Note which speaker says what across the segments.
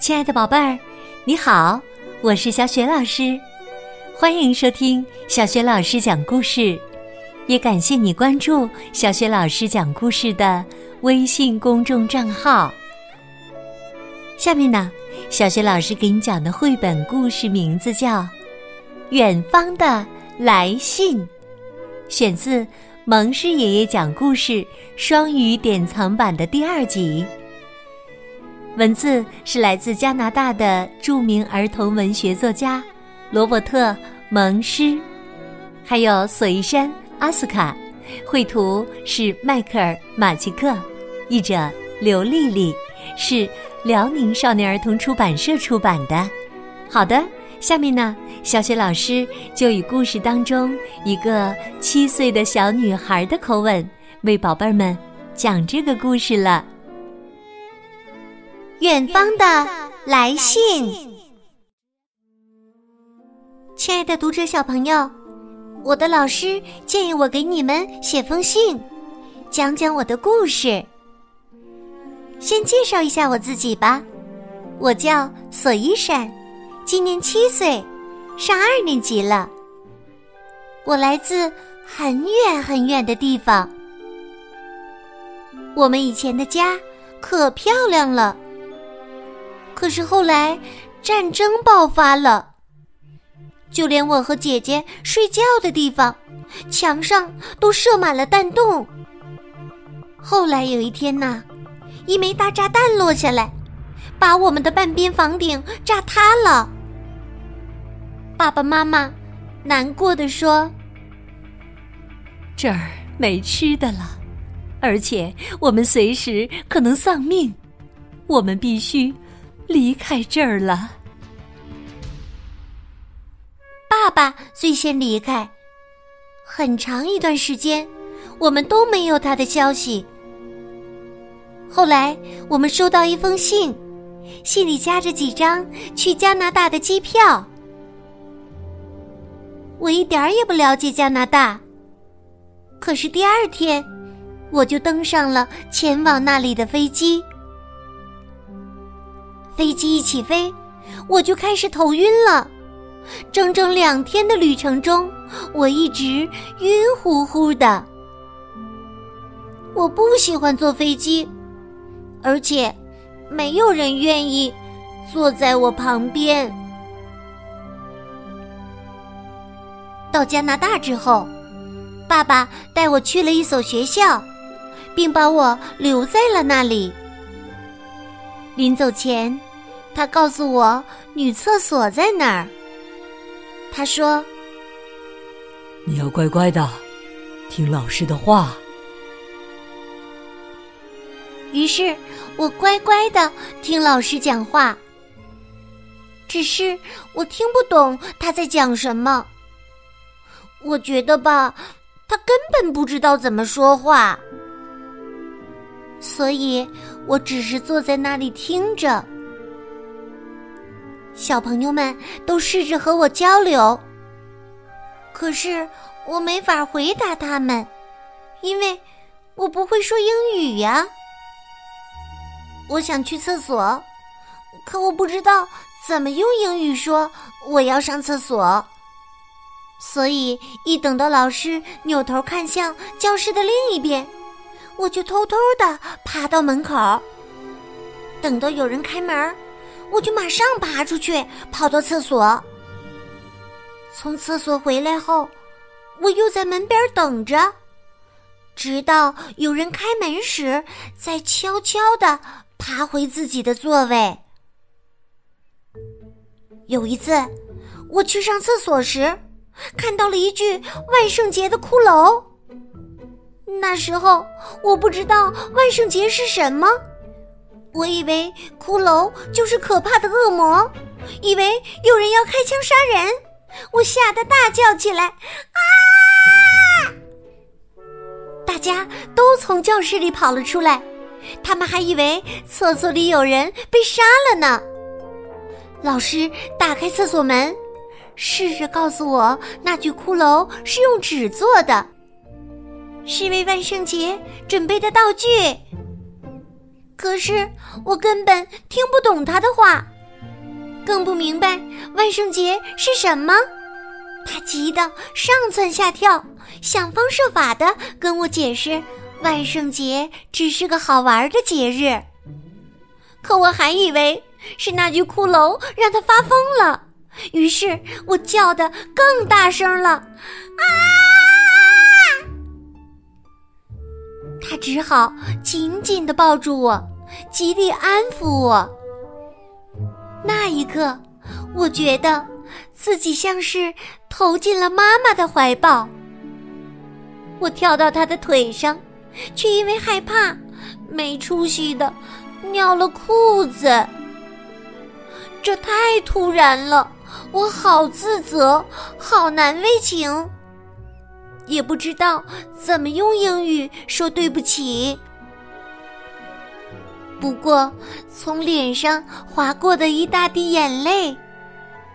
Speaker 1: 亲爱的宝贝儿，你好，我是小雪老师，欢迎收听小雪老师讲故事，也感谢你关注小雪老师讲故事的微信公众账号。下面呢，小雪老师给你讲的绘本故事名字叫《远方的来信》，选自蒙师爷爷讲故事双语典藏版的第二集。文字是来自加拿大的著名儿童文学作家罗伯特·蒙施，还有索伊山·阿斯卡，绘图是迈克尔·马奇克，译者刘丽丽，是辽宁少年儿童出版社出版的。好的，下面呢，小雪老师就以故事当中一个七岁的小女孩的口吻，为宝贝儿们讲这个故事了。
Speaker 2: 远方的来信，亲爱的读者小朋友，我的老师建议我给你们写封信，讲讲我的故事。先介绍一下我自己吧，我叫索伊珊，今年七岁，上二年级了。我来自很远很远的地方，我们以前的家可漂亮了。可是后来，战争爆发了，就连我和姐姐睡觉的地方，墙上都射满了弹洞。后来有一天呐，一枚大炸弹落下来，把我们的半边房顶炸塌了。爸爸妈妈难过的说：“
Speaker 1: 这儿没吃的了，而且我们随时可能丧命，我们必须。”离开这儿了。
Speaker 2: 爸爸最先离开，很长一段时间，我们都没有他的消息。后来，我们收到一封信，信里夹着几张去加拿大的机票。我一点儿也不了解加拿大，可是第二天，我就登上了前往那里的飞机。飞机一起飞，我就开始头晕了。整整两天的旅程中，我一直晕乎乎的。我不喜欢坐飞机，而且没有人愿意坐在我旁边。到加拿大之后，爸爸带我去了一所学校，并把我留在了那里。临走前。他告诉我女厕所在哪儿。他说：“
Speaker 3: 你要乖乖的听老师的话。”
Speaker 2: 于是我乖乖的听老师讲话。只是我听不懂他在讲什么。我觉得吧，他根本不知道怎么说话，所以我只是坐在那里听着。小朋友们都试着和我交流，可是我没法回答他们，因为我不会说英语呀。我想去厕所，可我不知道怎么用英语说我要上厕所，所以一等到老师扭头看向教室的另一边，我就偷偷的爬到门口，等到有人开门。我就马上爬出去，跑到厕所。从厕所回来后，我又在门边等着，直到有人开门时，再悄悄的爬回自己的座位。有一次，我去上厕所时，看到了一具万圣节的骷髅。那时候我不知道万圣节是什么。我以为骷髅就是可怕的恶魔，以为有人要开枪杀人，我吓得大叫起来：“啊！”大家都从教室里跑了出来，他们还以为厕所里有人被杀了呢。老师打开厕所门，试着告诉我那具骷髅是用纸做的，是为万圣节准备的道具。可是我根本听不懂他的话，更不明白万圣节是什么。他急得上蹿下跳，想方设法的跟我解释，万圣节只是个好玩的节日。可我还以为是那具骷髅让他发疯了，于是我叫得更大声了，啊！他只好紧紧的抱住我，极力安抚我。那一刻，我觉得自己像是投进了妈妈的怀抱。我跳到他的腿上，却因为害怕，没出息的尿了裤子。这太突然了，我好自责，好难为情。也不知道怎么用英语说对不起。不过，从脸上划过的一大滴眼泪，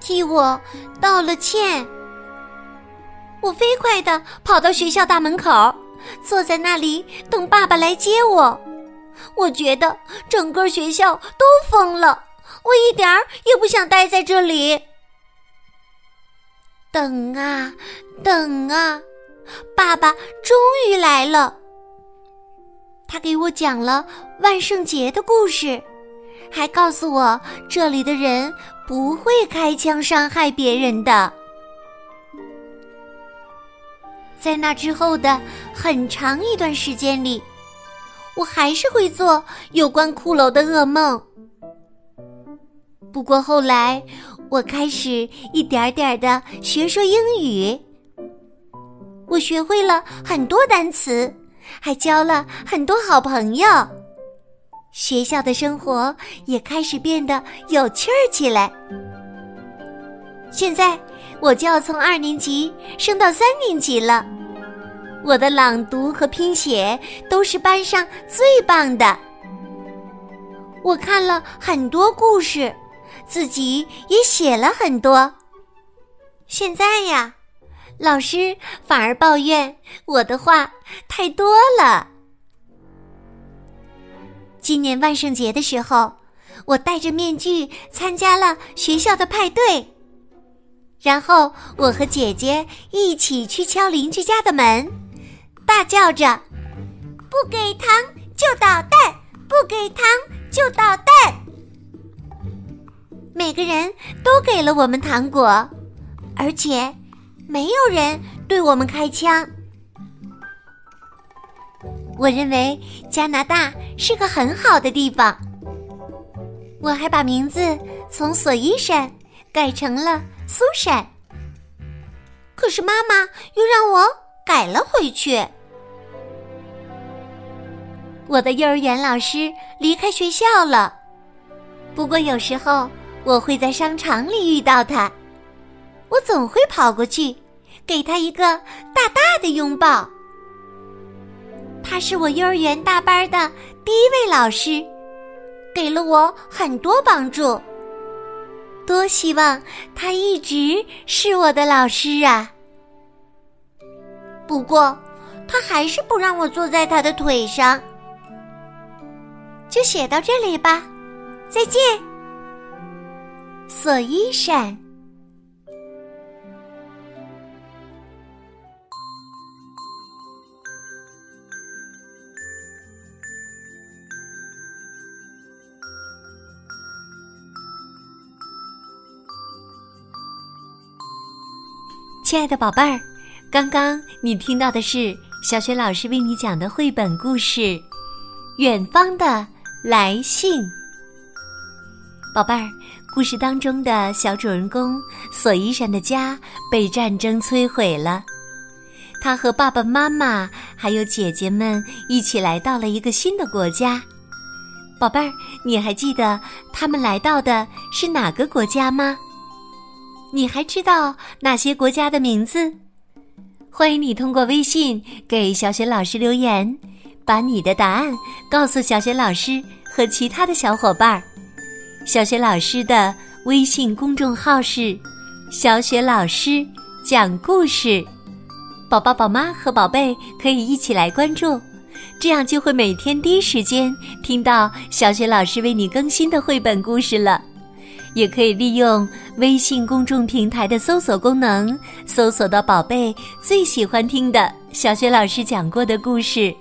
Speaker 2: 替我道了歉。我飞快的跑到学校大门口，坐在那里等爸爸来接我。我觉得整个学校都疯了，我一点儿也不想待在这里。等啊，等啊。爸爸终于来了。他给我讲了万圣节的故事，还告诉我这里的人不会开枪伤害别人的。在那之后的很长一段时间里，我还是会做有关骷髅的噩梦。不过后来，我开始一点点的学说英语。我学会了很多单词，还交了很多好朋友。学校的生活也开始变得有趣儿起来。现在我就要从二年级升到三年级了，我的朗读和拼写都是班上最棒的。我看了很多故事，自己也写了很多。现在呀。老师反而抱怨我的话太多了。今年万圣节的时候，我戴着面具参加了学校的派对，然后我和姐姐一起去敲邻居家的门，大叫着：“不给糖就捣蛋，不给糖就捣蛋！”每个人都给了我们糖果，而且。没有人对我们开枪。我认为加拿大是个很好的地方。我还把名字从索伊山改成了苏珊。可是妈妈又让我改了回去。我的幼儿园老师离开学校了，不过有时候我会在商场里遇到他。我总会跑过去，给他一个大大的拥抱。他是我幼儿园大班的第一位老师，给了我很多帮助。多希望他一直是我的老师啊！不过，他还是不让我坐在他的腿上。就写到这里吧，再见，索伊珊。
Speaker 1: 亲爱的宝贝儿，刚刚你听到的是小雪老师为你讲的绘本故事《远方的来信》。宝贝儿，故事当中的小主人公索伊珊的家被战争摧毁了，他和爸爸妈妈还有姐姐们一起来到了一个新的国家。宝贝儿，你还记得他们来到的是哪个国家吗？你还知道哪些国家的名字？欢迎你通过微信给小雪老师留言，把你的答案告诉小雪老师和其他的小伙伴儿。小雪老师的微信公众号是“小雪老师讲故事”，宝宝、宝妈和宝贝可以一起来关注。
Speaker 2: 这样就会每天第一时间听到小雪老师为你更新的绘本故事了。也可以利用微信公众平台的搜索功能，搜索到宝贝最喜欢听的小雪老师讲过的故事。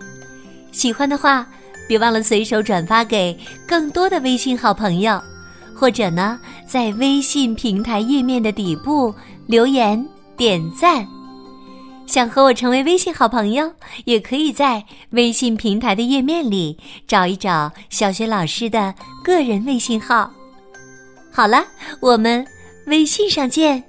Speaker 2: 喜欢的话，别忘了随手转发给更多的微信好朋友，或者呢，在微信平台页面的底部留言点赞。想和我成为微信好朋友，也可以在微信平台的页面里找一找小学老师的个人微信号。好了，我们微信上见。